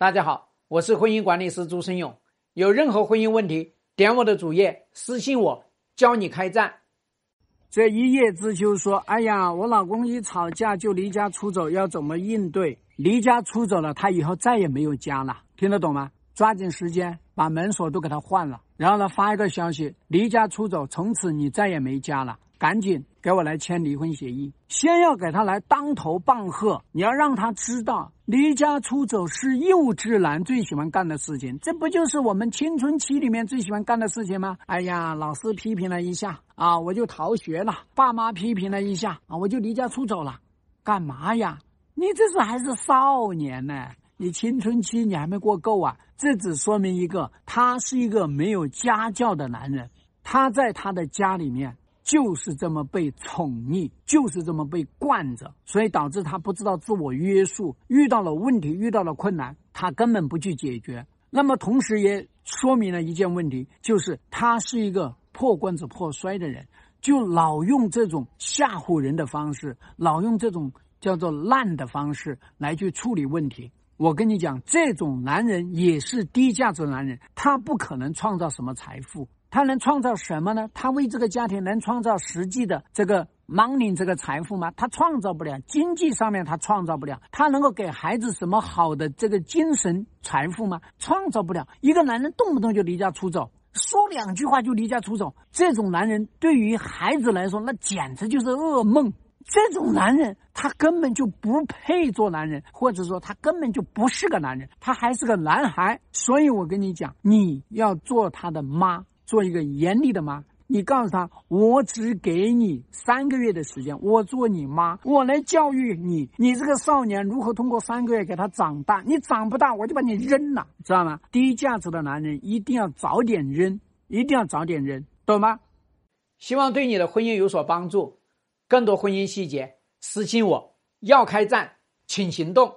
大家好，我是婚姻管理师朱生勇。有任何婚姻问题，点我的主页私信我，教你开战。这一叶知秋说：“哎呀，我老公一吵架就离家出走，要怎么应对？离家出走了，他以后再也没有家了，听得懂吗？抓紧时间把门锁都给他换了，然后呢发一个消息：离家出走，从此你再也没家了。”赶紧给我来签离婚协议，先要给他来当头棒喝，你要让他知道离家出走是幼稚男最喜欢干的事情，这不就是我们青春期里面最喜欢干的事情吗？哎呀，老师批评了一下啊，我就逃学了；爸妈批评了一下啊，我就离家出走了。干嘛呀？你这是还是少年呢？你青春期你还没过够啊？这只说明一个，他是一个没有家教的男人，他在他的家里面。就是这么被宠溺，就是这么被惯着，所以导致他不知道自我约束，遇到了问题，遇到了困难，他根本不去解决。那么同时也说明了一件问题，就是他是一个破罐子破摔的人，就老用这种吓唬人的方式，老用这种叫做烂的方式来去处理问题。我跟你讲，这种男人也是低价值男人，他不可能创造什么财富。他能创造什么呢？他为这个家庭能创造实际的这个 money 这个财富吗？他创造不了，经济上面他创造不了。他能够给孩子什么好的这个精神财富吗？创造不了。一个男人动不动就离家出走，说两句话就离家出走，这种男人对于孩子来说，那简直就是噩梦。这种男人他根本就不配做男人，或者说他根本就不是个男人，他还是个男孩。所以我跟你讲，你要做他的妈。做一个严厉的妈，你告诉他，我只给你三个月的时间，我做你妈，我来教育你，你这个少年如何通过三个月给他长大，你长不大，我就把你扔了，知道吗？低价值的男人一定要早点扔，一定要早点扔，懂吗？希望对你的婚姻有所帮助，更多婚姻细节私信我，要开战，请行动。